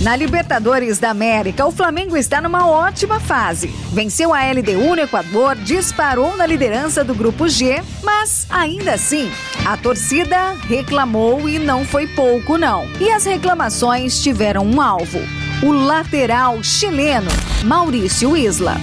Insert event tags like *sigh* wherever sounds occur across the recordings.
Na Libertadores da América, o Flamengo está numa ótima fase. Venceu a LDU no Equador, disparou na liderança do grupo G, mas ainda assim, a torcida reclamou e não foi pouco não. E as reclamações tiveram um alvo: o lateral chileno Maurício Isla.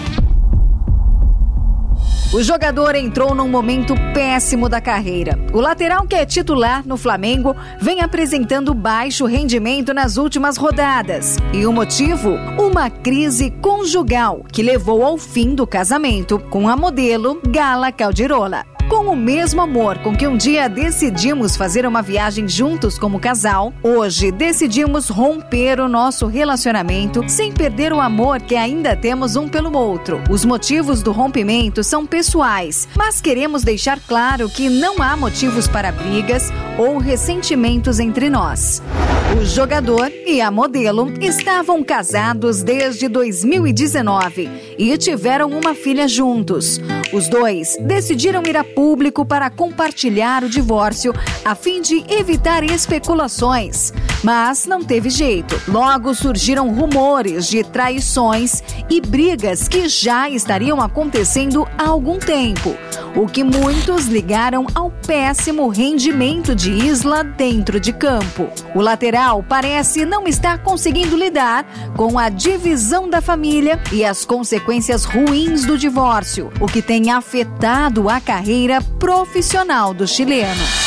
O jogador entrou num momento péssimo da carreira. O lateral que é titular no Flamengo vem apresentando baixo rendimento nas últimas rodadas. E o motivo? Uma crise conjugal que levou ao fim do casamento com a modelo Gala Caldirola. Com o mesmo amor com que um dia decidimos fazer uma viagem juntos como casal, hoje decidimos romper o nosso relacionamento sem perder o amor que ainda temos um pelo outro. Os motivos do rompimento são pessoais, mas queremos deixar claro que não há motivos para brigas ou ressentimentos entre nós. O jogador e a modelo estavam casados desde 2019 e tiveram uma filha juntos. Os dois decidiram ir a público para compartilhar o divórcio a fim de evitar especulações. Mas não teve jeito. Logo surgiram rumores de traições e brigas que já estariam acontecendo há algum tempo, o que muitos ligaram ao péssimo rendimento de Isla dentro de campo. O lateral parece não estar conseguindo lidar com a divisão da família e as consequências ruins do divórcio, o que tem afetado a carreira profissional do chileno.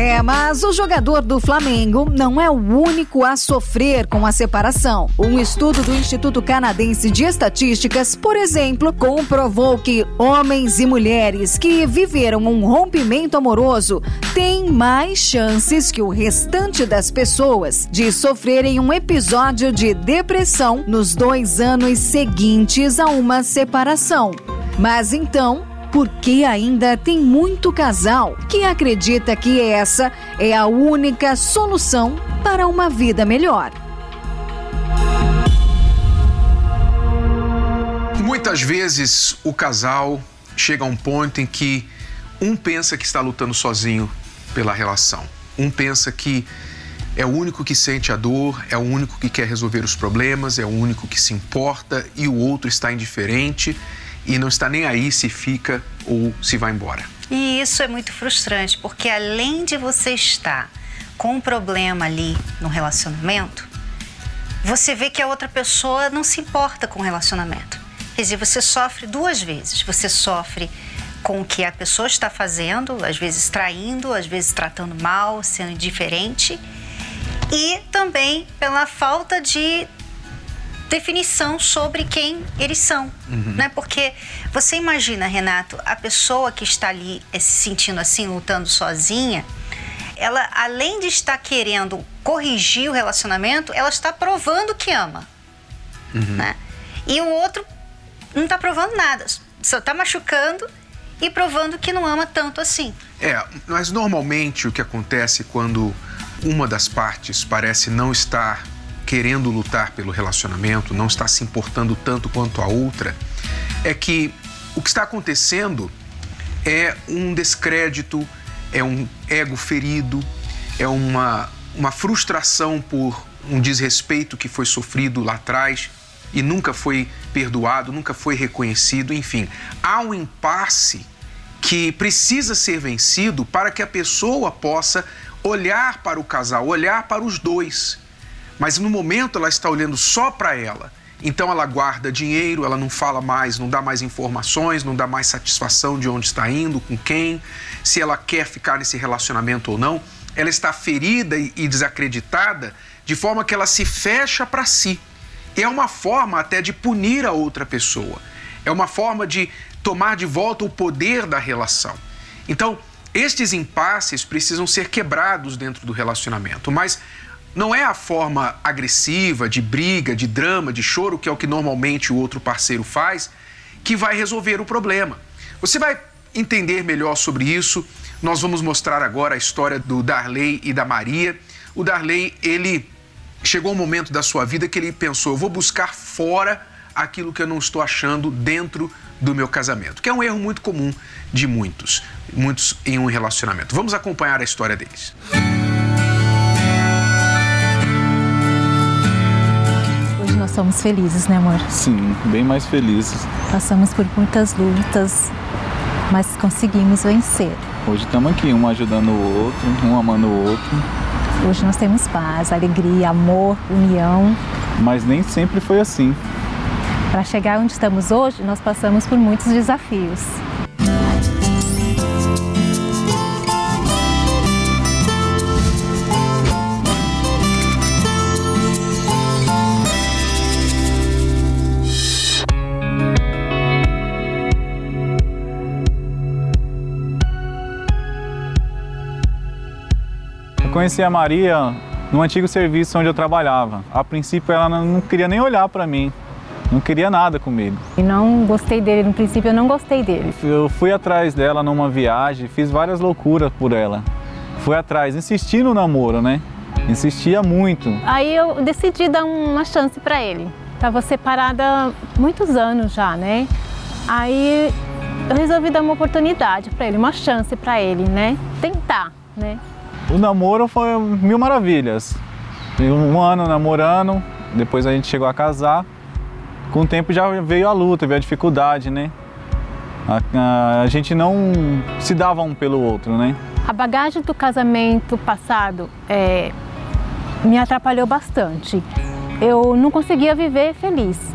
É, mas o jogador do Flamengo não é o único a sofrer com a separação. Um estudo do Instituto Canadense de Estatísticas, por exemplo, comprovou que homens e mulheres que viveram um rompimento amoroso têm mais chances que o restante das pessoas de sofrerem um episódio de depressão nos dois anos seguintes a uma separação. Mas então, porque ainda tem muito casal que acredita que essa é a única solução para uma vida melhor. Muitas vezes o casal chega a um ponto em que um pensa que está lutando sozinho pela relação, um pensa que é o único que sente a dor, é o único que quer resolver os problemas, é o único que se importa e o outro está indiferente e não está nem aí se fica ou se vai embora. E isso é muito frustrante, porque além de você estar com um problema ali no relacionamento, você vê que a outra pessoa não se importa com o relacionamento. Quer dizer, você sofre duas vezes. Você sofre com o que a pessoa está fazendo, às vezes traindo, às vezes tratando mal, sendo indiferente, e também pela falta de definição sobre quem eles são, uhum. né? Porque você imagina, Renato, a pessoa que está ali eh, se sentindo assim, lutando sozinha, ela além de estar querendo corrigir o relacionamento, ela está provando que ama, uhum. né? E o outro não está provando nada, só está machucando e provando que não ama tanto assim. É, mas normalmente o que acontece quando uma das partes parece não estar querendo lutar pelo relacionamento, não está se importando tanto quanto a outra, é que o que está acontecendo é um descrédito, é um ego ferido, é uma, uma frustração por um desrespeito que foi sofrido lá atrás e nunca foi perdoado, nunca foi reconhecido, enfim. Há um impasse que precisa ser vencido para que a pessoa possa olhar para o casal, olhar para os dois mas no momento ela está olhando só para ela. Então ela guarda dinheiro, ela não fala mais, não dá mais informações, não dá mais satisfação de onde está indo, com quem, se ela quer ficar nesse relacionamento ou não. Ela está ferida e desacreditada de forma que ela se fecha para si. É uma forma até de punir a outra pessoa. É uma forma de tomar de volta o poder da relação. Então, estes impasses precisam ser quebrados dentro do relacionamento, mas não é a forma agressiva, de briga, de drama, de choro, que é o que normalmente o outro parceiro faz, que vai resolver o problema. Você vai entender melhor sobre isso. Nós vamos mostrar agora a história do Darley e da Maria. O Darley, ele chegou um momento da sua vida que ele pensou: eu vou buscar fora aquilo que eu não estou achando dentro do meu casamento, que é um erro muito comum de muitos, muitos em um relacionamento. Vamos acompanhar a história deles. Hoje somos felizes, né, amor? Sim, bem mais felizes. Passamos por muitas lutas, mas conseguimos vencer. Hoje estamos aqui, um ajudando o outro, um amando o outro. Hoje nós temos paz, alegria, amor, união. Mas nem sempre foi assim. Para chegar onde estamos hoje, nós passamos por muitos desafios. Eu conheci a Maria no antigo serviço onde eu trabalhava. A princípio ela não queria nem olhar para mim, não queria nada comigo. E não gostei dele, no princípio eu não gostei dele. Eu fui atrás dela numa viagem, fiz várias loucuras por ela. Fui atrás, insisti no namoro, né? Insistia muito. Aí eu decidi dar uma chance para ele. Tava separada muitos anos já, né? Aí eu resolvi dar uma oportunidade para ele, uma chance para ele, né? Tentar, né? O namoro foi mil maravilhas. Um ano namorando, depois a gente chegou a casar. Com o tempo já veio a luta, veio a dificuldade, né? A, a, a gente não se dava um pelo outro, né? A bagagem do casamento passado é, me atrapalhou bastante. Eu não conseguia viver feliz.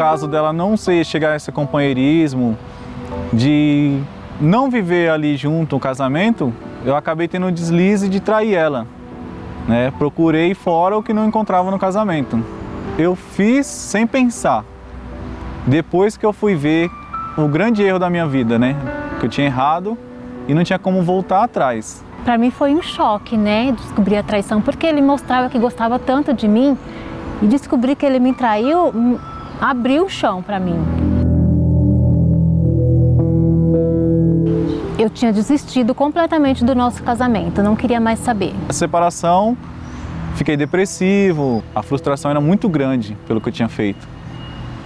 Caso dela não ser chegar a esse companheirismo, de não viver ali junto o casamento, eu acabei tendo um deslize de trair ela. Né? Procurei fora o que não encontrava no casamento. Eu fiz sem pensar. Depois que eu fui ver o grande erro da minha vida, né? Que eu tinha errado e não tinha como voltar atrás. Para mim foi um choque, né? Descobrir a traição, porque ele mostrava que gostava tanto de mim e descobrir que ele me traiu hum, abriu o chão para mim. eu tinha desistido completamente do nosso casamento, não queria mais saber. A separação, fiquei depressivo, a frustração era muito grande pelo que eu tinha feito.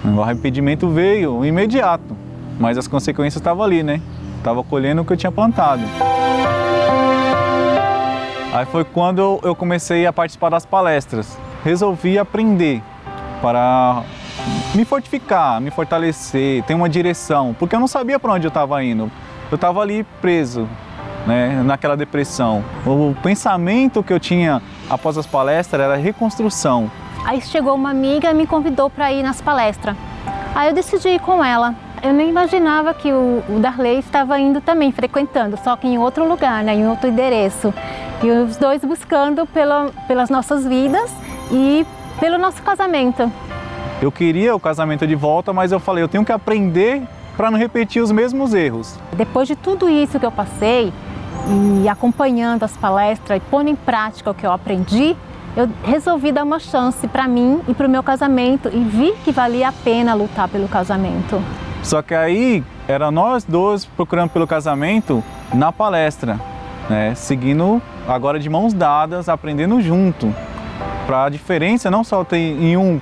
O arrependimento veio imediato, mas as consequências estavam ali, né? Estava colhendo o que eu tinha plantado. Aí foi quando eu comecei a participar das palestras. Resolvi aprender para me fortificar, me fortalecer, ter uma direção, porque eu não sabia para onde eu estava indo eu estava ali preso, né, naquela depressão. O pensamento que eu tinha após as palestras era reconstrução. Aí chegou uma amiga e me convidou para ir nas palestras. Aí eu decidi ir com ela. Eu nem imaginava que o, Darley estava indo também, frequentando, só que em outro lugar, né, em outro endereço. E os dois buscando pela, pelas nossas vidas e pelo nosso casamento. Eu queria o casamento de volta, mas eu falei, eu tenho que aprender para não repetir os mesmos erros. Depois de tudo isso que eu passei e acompanhando as palestras e pondo em prática o que eu aprendi, eu resolvi dar uma chance para mim e para o meu casamento e vi que valia a pena lutar pelo casamento. Só que aí era nós dois procurando pelo casamento na palestra, né? seguindo agora de mãos dadas, aprendendo junto, para a diferença não só ter em um,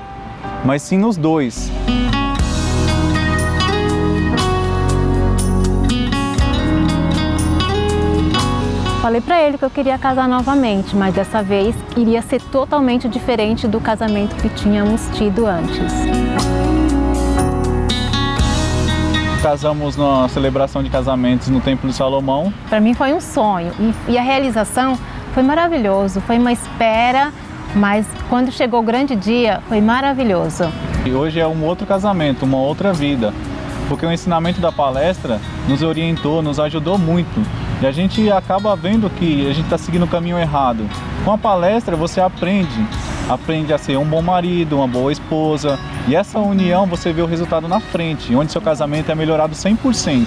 mas sim nos dois. Falei para ele que eu queria casar novamente, mas dessa vez iria ser totalmente diferente do casamento que tínhamos tido antes. Casamos na celebração de casamentos no Templo de Salomão. Para mim foi um sonho e, a realização foi maravilhoso. Foi uma espera, mas quando chegou o grande dia, foi maravilhoso. E hoje é um outro casamento, uma outra vida, porque o ensinamento da palestra nos orientou, nos ajudou muito e a gente acaba vendo que a gente está seguindo o caminho errado. Com a palestra você aprende, aprende a ser um bom marido, uma boa esposa. E essa união você vê o resultado na frente, onde seu casamento é melhorado 100%.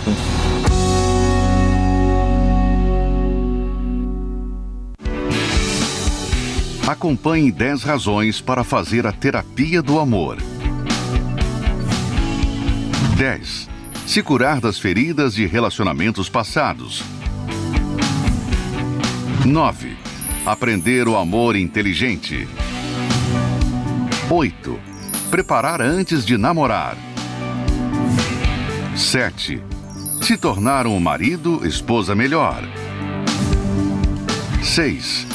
Acompanhe 10 razões para fazer a terapia do amor. 10. Se curar das feridas de relacionamentos passados. 9. Aprender o amor inteligente. 8. Preparar antes de namorar. 7. Se tornar um marido, esposa melhor. 6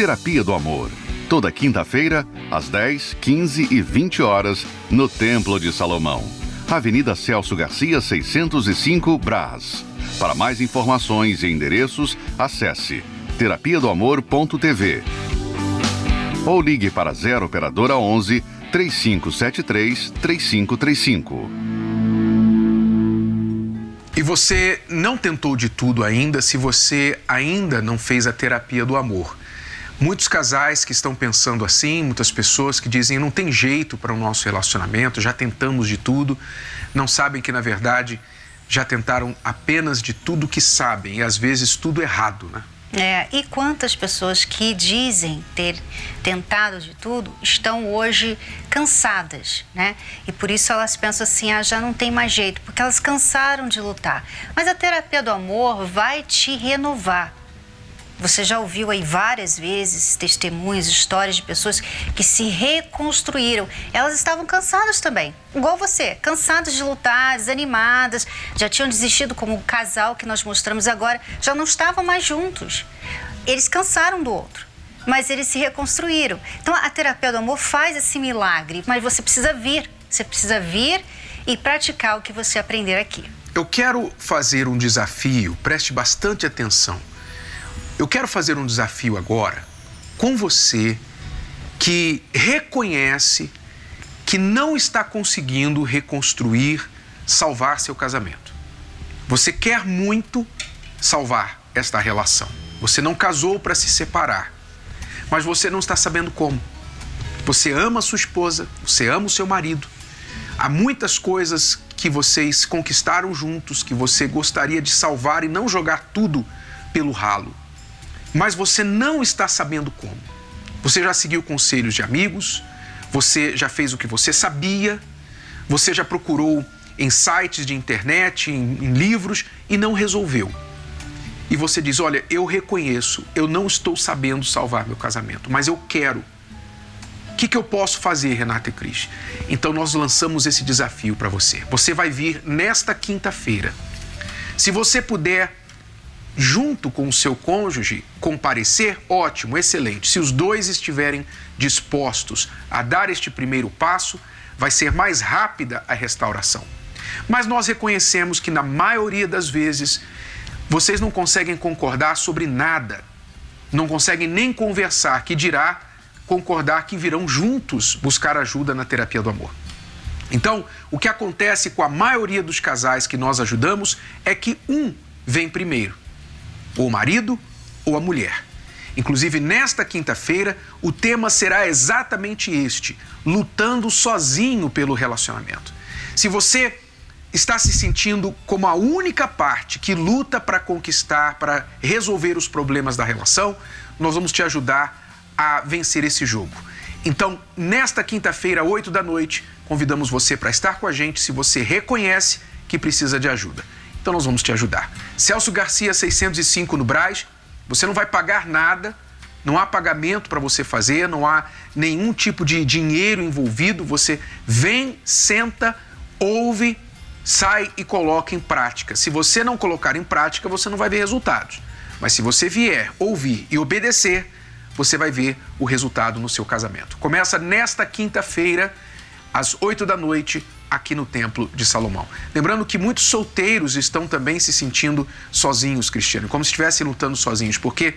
Terapia do Amor. Toda quinta-feira, às 10, 15 e 20 horas, no Templo de Salomão. Avenida Celso Garcia, 605, Brás. Para mais informações e endereços, acesse terapia do amor.tv ou ligue para 0 operadora 11 3573 3535. E você não tentou de tudo ainda se você ainda não fez a terapia do amor. Muitos casais que estão pensando assim, muitas pessoas que dizem não tem jeito para o nosso relacionamento, já tentamos de tudo, não sabem que na verdade já tentaram apenas de tudo que sabem e às vezes tudo errado, né? É, e quantas pessoas que dizem ter tentado de tudo estão hoje cansadas, né? E por isso elas pensam assim: ah, já não tem mais jeito, porque elas cansaram de lutar. Mas a terapia do amor vai te renovar, você já ouviu aí várias vezes testemunhos, histórias de pessoas que se reconstruíram. Elas estavam cansadas também, igual você, cansadas de lutar, desanimadas, já tinham desistido como o casal que nós mostramos agora, já não estavam mais juntos. Eles cansaram do outro mas eles se reconstruíram. Então a terapia do amor faz esse milagre, mas você precisa vir, você precisa vir e praticar o que você aprender aqui. Eu quero fazer um desafio, preste bastante atenção. Eu quero fazer um desafio agora com você que reconhece que não está conseguindo reconstruir, salvar seu casamento. Você quer muito salvar esta relação. Você não casou para se separar, mas você não está sabendo como. Você ama sua esposa, você ama o seu marido. Há muitas coisas que vocês conquistaram juntos, que você gostaria de salvar e não jogar tudo pelo ralo mas você não está sabendo como. Você já seguiu conselhos de amigos, você já fez o que você sabia, você já procurou em sites de internet, em, em livros e não resolveu. E você diz: Olha, eu reconheço, eu não estou sabendo salvar meu casamento, mas eu quero. O que, que eu posso fazer, Renata e Cris? Então nós lançamos esse desafio para você. Você vai vir nesta quinta-feira. Se você puder junto com o seu cônjuge, comparecer, ótimo, excelente. Se os dois estiverem dispostos a dar este primeiro passo, vai ser mais rápida a restauração. Mas nós reconhecemos que, na maioria das vezes, vocês não conseguem concordar sobre nada, não conseguem nem conversar, que dirá concordar que virão juntos buscar ajuda na terapia do amor. Então, o que acontece com a maioria dos casais que nós ajudamos é que um vem primeiro ou o marido ou a mulher. Inclusive, nesta quinta-feira, o tema será exatamente este: lutando sozinho pelo relacionamento. Se você está se sentindo como a única parte que luta para conquistar, para resolver os problemas da relação, nós vamos te ajudar a vencer esse jogo. Então, nesta quinta-feira, 8 da noite, convidamos você para estar com a gente se você reconhece que precisa de ajuda. Então nós vamos te ajudar. Celso Garcia 605 no Braz. Você não vai pagar nada, não há pagamento para você fazer, não há nenhum tipo de dinheiro envolvido. Você vem, senta, ouve, sai e coloca em prática. Se você não colocar em prática, você não vai ver resultados. Mas se você vier, ouvir e obedecer, você vai ver o resultado no seu casamento. Começa nesta quinta-feira, às 8 da noite, aqui no Templo de Salomão. Lembrando que muitos solteiros estão também se sentindo sozinhos, Cristiano, como se estivessem lutando sozinhos, porque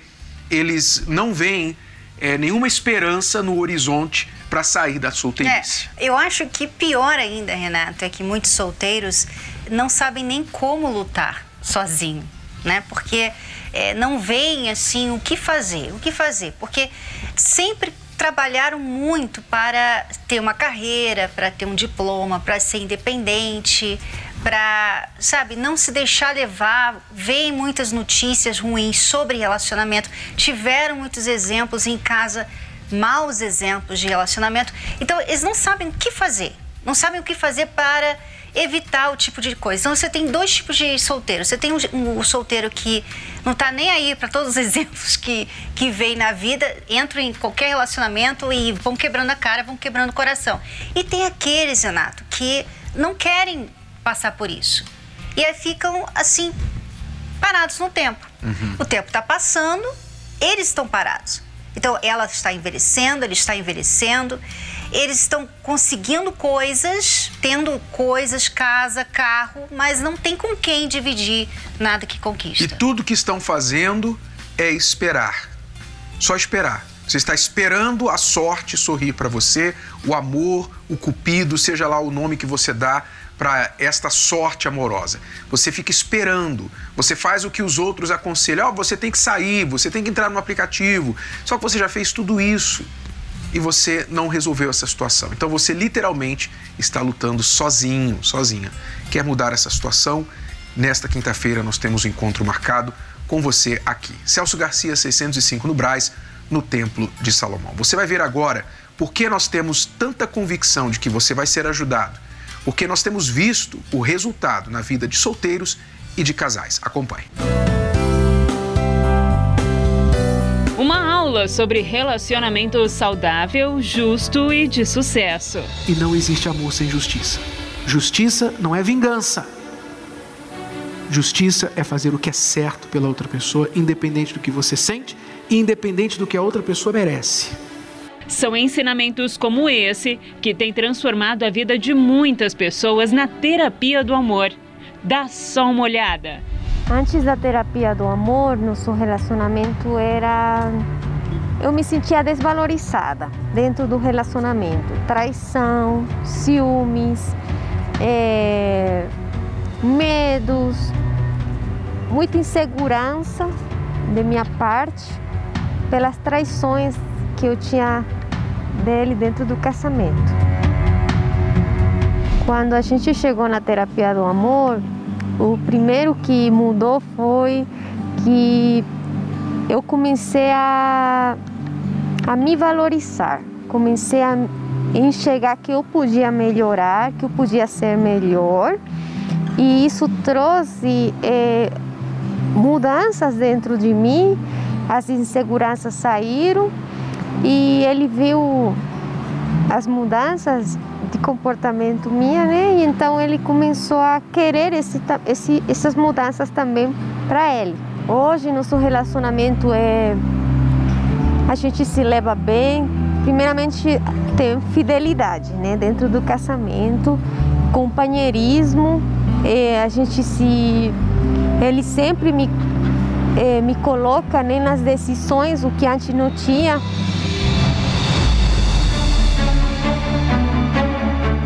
eles não veem é, nenhuma esperança no horizonte para sair da solteirice. É, eu acho que pior ainda, Renato, é que muitos solteiros não sabem nem como lutar sozinho, né? Porque é, não veem assim o que fazer, o que fazer, porque sempre trabalharam muito para ter uma carreira, para ter um diploma, para ser independente, para, sabe, não se deixar levar, veem muitas notícias ruins sobre relacionamento, tiveram muitos exemplos em casa, maus exemplos de relacionamento. Então, eles não sabem o que fazer, não sabem o que fazer para evitar o tipo de coisa. Então você tem dois tipos de solteiro. Você tem o um, um, solteiro que não está nem aí para todos os *laughs* exemplos que, que vem na vida, entram em qualquer relacionamento e vão quebrando a cara, vão quebrando o coração. E tem aqueles, Renato, que não querem passar por isso. E aí ficam assim, parados no tempo. Uhum. O tempo está passando, eles estão parados. Então ela está envelhecendo, ele está envelhecendo eles estão conseguindo coisas, tendo coisas, casa, carro, mas não tem com quem dividir nada que conquista. E tudo que estão fazendo é esperar. Só esperar. Você está esperando a sorte sorrir para você, o amor, o cupido, seja lá o nome que você dá para esta sorte amorosa. Você fica esperando, você faz o que os outros aconselham. Oh, você tem que sair, você tem que entrar no aplicativo. Só que você já fez tudo isso e você não resolveu essa situação. Então você literalmente está lutando sozinho, sozinha. Quer mudar essa situação? Nesta quinta-feira nós temos um encontro marcado com você aqui. Celso Garcia, 605 no Braz, no Templo de Salomão. Você vai ver agora por que nós temos tanta convicção de que você vai ser ajudado. Porque nós temos visto o resultado na vida de solteiros e de casais. Acompanhe. Sobre relacionamento saudável, justo e de sucesso. E não existe amor sem justiça. Justiça não é vingança. Justiça é fazer o que é certo pela outra pessoa, independente do que você sente e independente do que a outra pessoa merece. São ensinamentos como esse que têm transformado a vida de muitas pessoas na terapia do amor. Dá só uma olhada. Antes da terapia do amor, nosso relacionamento era eu me sentia desvalorizada dentro do relacionamento. Traição, ciúmes, é, medos, muita insegurança de minha parte pelas traições que eu tinha dele dentro do casamento. Quando a gente chegou na terapia do amor, o primeiro que mudou foi que eu comecei a a me valorizar. Comecei a enxergar que eu podia melhorar, que eu podia ser melhor. E isso trouxe é, mudanças dentro de mim, as inseguranças saíram e ele viu as mudanças de comportamento minha, né? E então ele começou a querer esse, esse, essas mudanças também para ele. Hoje nosso relacionamento é a gente se leva bem. Primeiramente, tem fidelidade né, dentro do casamento, companheirismo. a gente se. Ele sempre me, é, me coloca né, nas decisões, o que antes não tinha.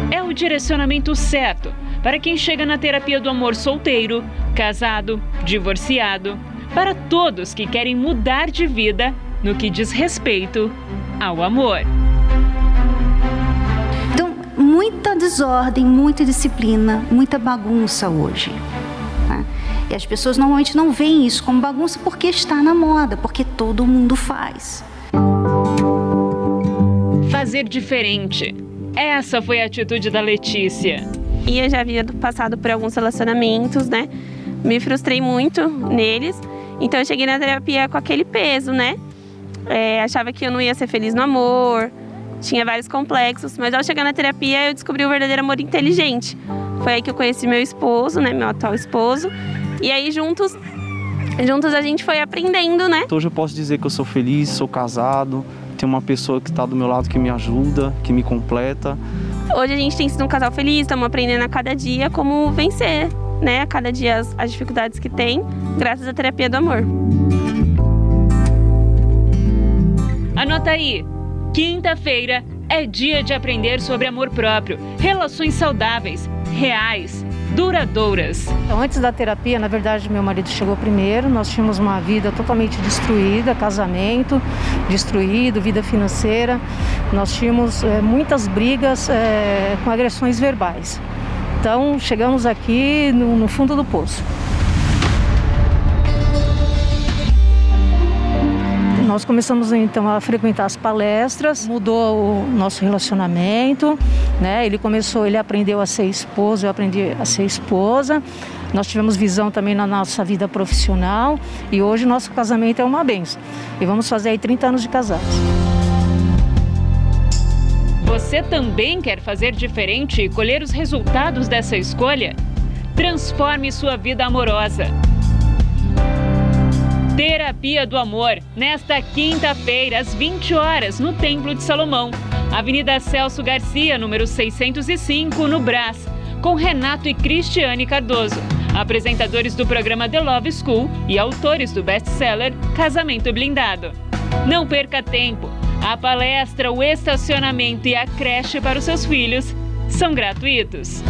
É o direcionamento certo para quem chega na terapia do amor solteiro, casado, divorciado, para todos que querem mudar de vida no que diz respeito ao amor. Então, muita desordem, muita disciplina, muita bagunça hoje. Né? E as pessoas normalmente não veem isso como bagunça porque está na moda, porque todo mundo faz. Fazer diferente. Essa foi a atitude da Letícia. E eu já havia passado por alguns relacionamentos, né? Me frustrei muito neles. Então eu cheguei na terapia com aquele peso, né? É, achava que eu não ia ser feliz no amor, tinha vários complexos, mas ao chegar na terapia eu descobri o verdadeiro amor inteligente. Foi aí que eu conheci meu esposo, né, meu atual esposo, e aí juntos, juntos a gente foi aprendendo, né? Hoje eu posso dizer que eu sou feliz, sou casado, tenho uma pessoa que está do meu lado que me ajuda, que me completa. Hoje a gente tem sido um casal feliz, estamos aprendendo a cada dia como vencer, né, a cada dia as, as dificuldades que tem, graças à terapia do amor. Anota aí. Quinta-feira é dia de aprender sobre amor próprio, relações saudáveis, reais, duradouras. Então, antes da terapia, na verdade, meu marido chegou primeiro. Nós tínhamos uma vida totalmente destruída, casamento destruído, vida financeira. Nós tínhamos é, muitas brigas é, com agressões verbais. Então, chegamos aqui no, no fundo do poço. Nós começamos então a frequentar as palestras, mudou o nosso relacionamento, né? Ele começou, ele aprendeu a ser esposo, eu aprendi a ser esposa. Nós tivemos visão também na nossa vida profissional e hoje nosso casamento é uma benção. E vamos fazer aí 30 anos de casados. Você também quer fazer diferente e colher os resultados dessa escolha? Transforme sua vida amorosa. Terapia do Amor, nesta quinta-feira, às 20 horas, no Templo de Salomão, Avenida Celso Garcia, número 605, no Brás, com Renato e Cristiane Cardoso, apresentadores do programa The Love School e autores do best-seller Casamento Blindado. Não perca tempo! A palestra, o estacionamento e a creche para os seus filhos são gratuitos.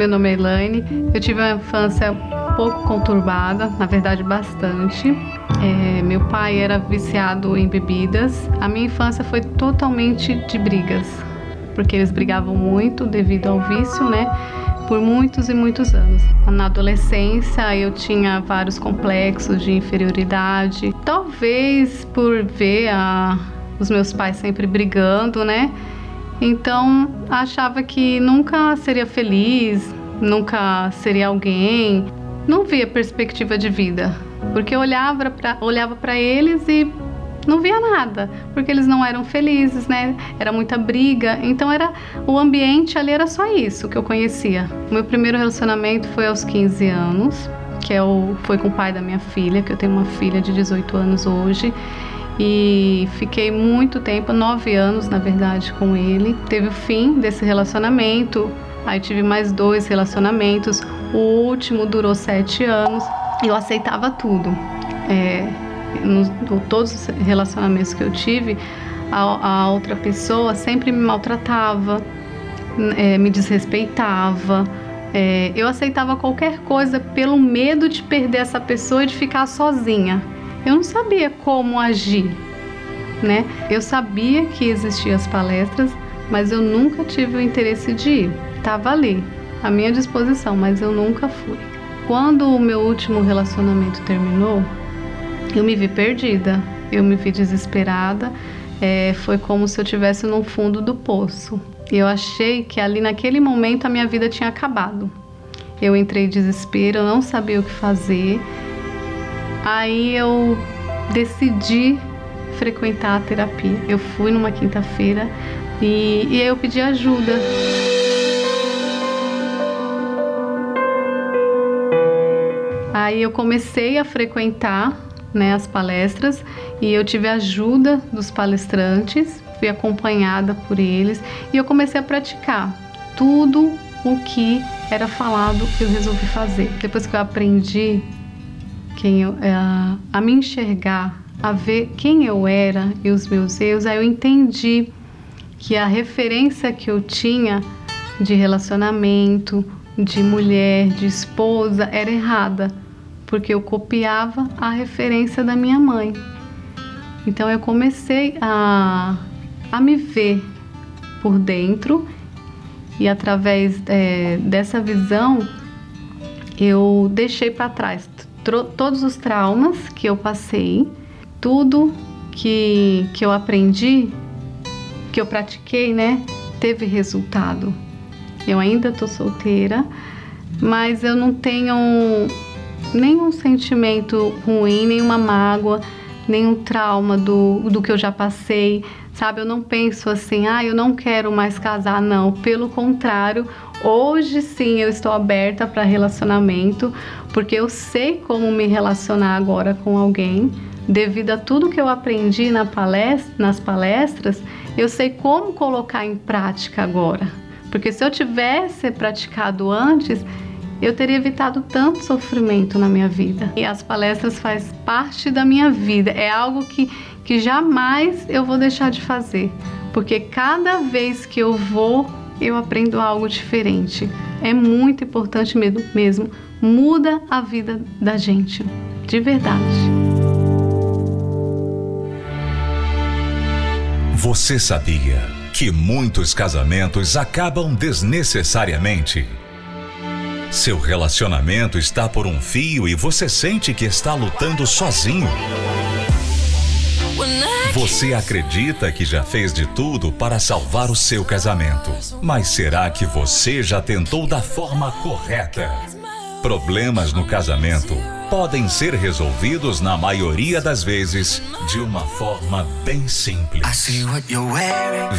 Meu nome é Elaine. Eu tive uma infância pouco conturbada, na verdade, bastante. É, meu pai era viciado em bebidas. A minha infância foi totalmente de brigas, porque eles brigavam muito devido ao vício, né? Por muitos e muitos anos. Na adolescência, eu tinha vários complexos de inferioridade. Talvez por ver a, os meus pais sempre brigando, né? Então, achava que nunca seria feliz, nunca seria alguém. Não via perspectiva de vida, porque olhava para olhava para eles e não via nada, porque eles não eram felizes, né? Era muita briga, então era o ambiente ali era só isso que eu conhecia. O meu primeiro relacionamento foi aos 15 anos, que é o, foi com o pai da minha filha, que eu tenho uma filha de 18 anos hoje e fiquei muito tempo, nove anos na verdade, com ele. Teve o fim desse relacionamento, aí tive mais dois relacionamentos. O último durou sete anos. Eu aceitava tudo. É, no, no, todos os relacionamentos que eu tive, a, a outra pessoa sempre me maltratava, é, me desrespeitava. É, eu aceitava qualquer coisa pelo medo de perder essa pessoa e de ficar sozinha eu não sabia como agir, né? Eu sabia que existiam as palestras, mas eu nunca tive o interesse de ir. Tava ali, à minha disposição, mas eu nunca fui. Quando o meu último relacionamento terminou, eu me vi perdida, eu me vi desesperada. É, foi como se eu tivesse no fundo do poço. Eu achei que ali naquele momento a minha vida tinha acabado. Eu entrei em desespero, eu não sabia o que fazer. Aí eu decidi frequentar a terapia. Eu fui numa quinta-feira e, e aí eu pedi ajuda. Aí eu comecei a frequentar né, as palestras e eu tive ajuda dos palestrantes, fui acompanhada por eles e eu comecei a praticar tudo o que era falado, eu resolvi fazer. Depois que eu aprendi quem eu, é, a me enxergar, a ver quem eu era e os meus erros, aí eu entendi que a referência que eu tinha de relacionamento, de mulher, de esposa, era errada, porque eu copiava a referência da minha mãe. Então eu comecei a, a me ver por dentro e através é, dessa visão eu deixei para trás todos os traumas que eu passei, tudo que, que eu aprendi, que eu pratiquei, né, teve resultado. Eu ainda estou solteira, mas eu não tenho nenhum sentimento ruim, nenhuma mágoa, nenhum trauma do, do que eu já passei, sabe? Eu não penso assim, ah, eu não quero mais casar, não. Pelo contrário, hoje sim eu estou aberta para relacionamento, porque eu sei como me relacionar agora com alguém. Devido a tudo que eu aprendi na palestra, nas palestras, eu sei como colocar em prática agora. Porque se eu tivesse praticado antes, eu teria evitado tanto sofrimento na minha vida. E as palestras faz parte da minha vida, é algo que, que jamais eu vou deixar de fazer, porque cada vez que eu vou, eu aprendo algo diferente. É muito importante mesmo, muda a vida da gente, de verdade. Você sabia que muitos casamentos acabam desnecessariamente? Seu relacionamento está por um fio e você sente que está lutando sozinho. Você acredita que já fez de tudo para salvar o seu casamento, mas será que você já tentou da forma correta? Problemas no casamento podem ser resolvidos na maioria das vezes de uma forma bem simples.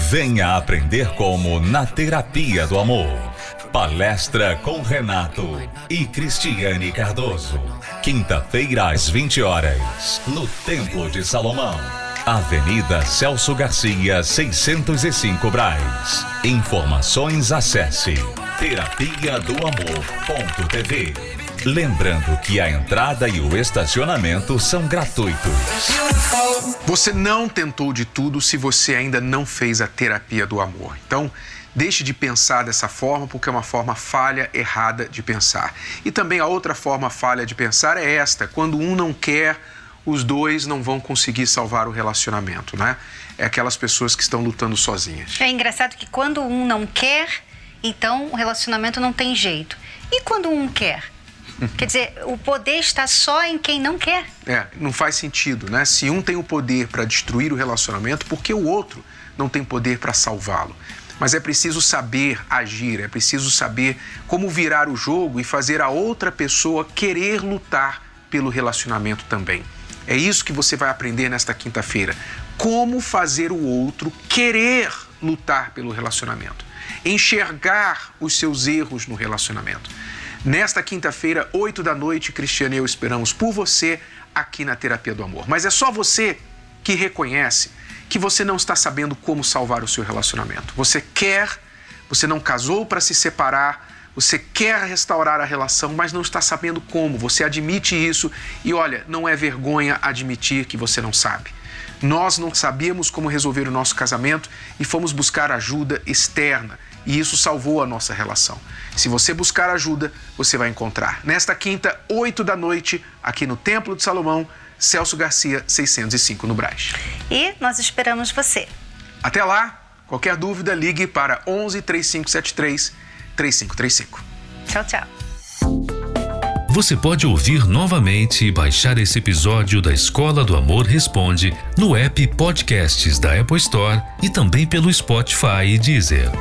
Venha aprender como na terapia do amor. Palestra com Renato e Cristiane Cardoso. Quinta-feira às 20 horas, no Templo de Salomão. Avenida Celso Garcia, 605 Braz. Informações acesse terapia do amor.tv. Lembrando que a entrada e o estacionamento são gratuitos. Você não tentou de tudo se você ainda não fez a terapia do amor. Então, Deixe de pensar dessa forma, porque é uma forma falha, errada de pensar. E também a outra forma falha de pensar é esta: quando um não quer, os dois não vão conseguir salvar o relacionamento, né? É aquelas pessoas que estão lutando sozinhas. É engraçado que quando um não quer, então o relacionamento não tem jeito. E quando um quer? *laughs* Quer dizer, o poder está só em quem não quer. É, não faz sentido, né? Se um tem o poder para destruir o relacionamento, por que o outro não tem poder para salvá-lo? Mas é preciso saber agir, é preciso saber como virar o jogo e fazer a outra pessoa querer lutar pelo relacionamento também. É isso que você vai aprender nesta quinta-feira. Como fazer o outro querer lutar pelo relacionamento, enxergar os seus erros no relacionamento. Nesta quinta-feira, 8 da noite, Cristiane e eu esperamos por você aqui na Terapia do Amor. Mas é só você que reconhece que você não está sabendo como salvar o seu relacionamento. Você quer, você não casou para se separar, você quer restaurar a relação, mas não está sabendo como. Você admite isso e olha, não é vergonha admitir que você não sabe. Nós não sabíamos como resolver o nosso casamento e fomos buscar ajuda externa. E isso salvou a nossa relação. Se você buscar ajuda, você vai encontrar. Nesta quinta, 8 da noite, aqui no Templo de Salomão, Celso Garcia, 605 no Braz. E nós esperamos você. Até lá, qualquer dúvida, ligue para 11 3573 3535. Tchau, tchau. Você pode ouvir novamente e baixar esse episódio da Escola do Amor Responde no app Podcasts da Apple Store e também pelo Spotify e Deezer.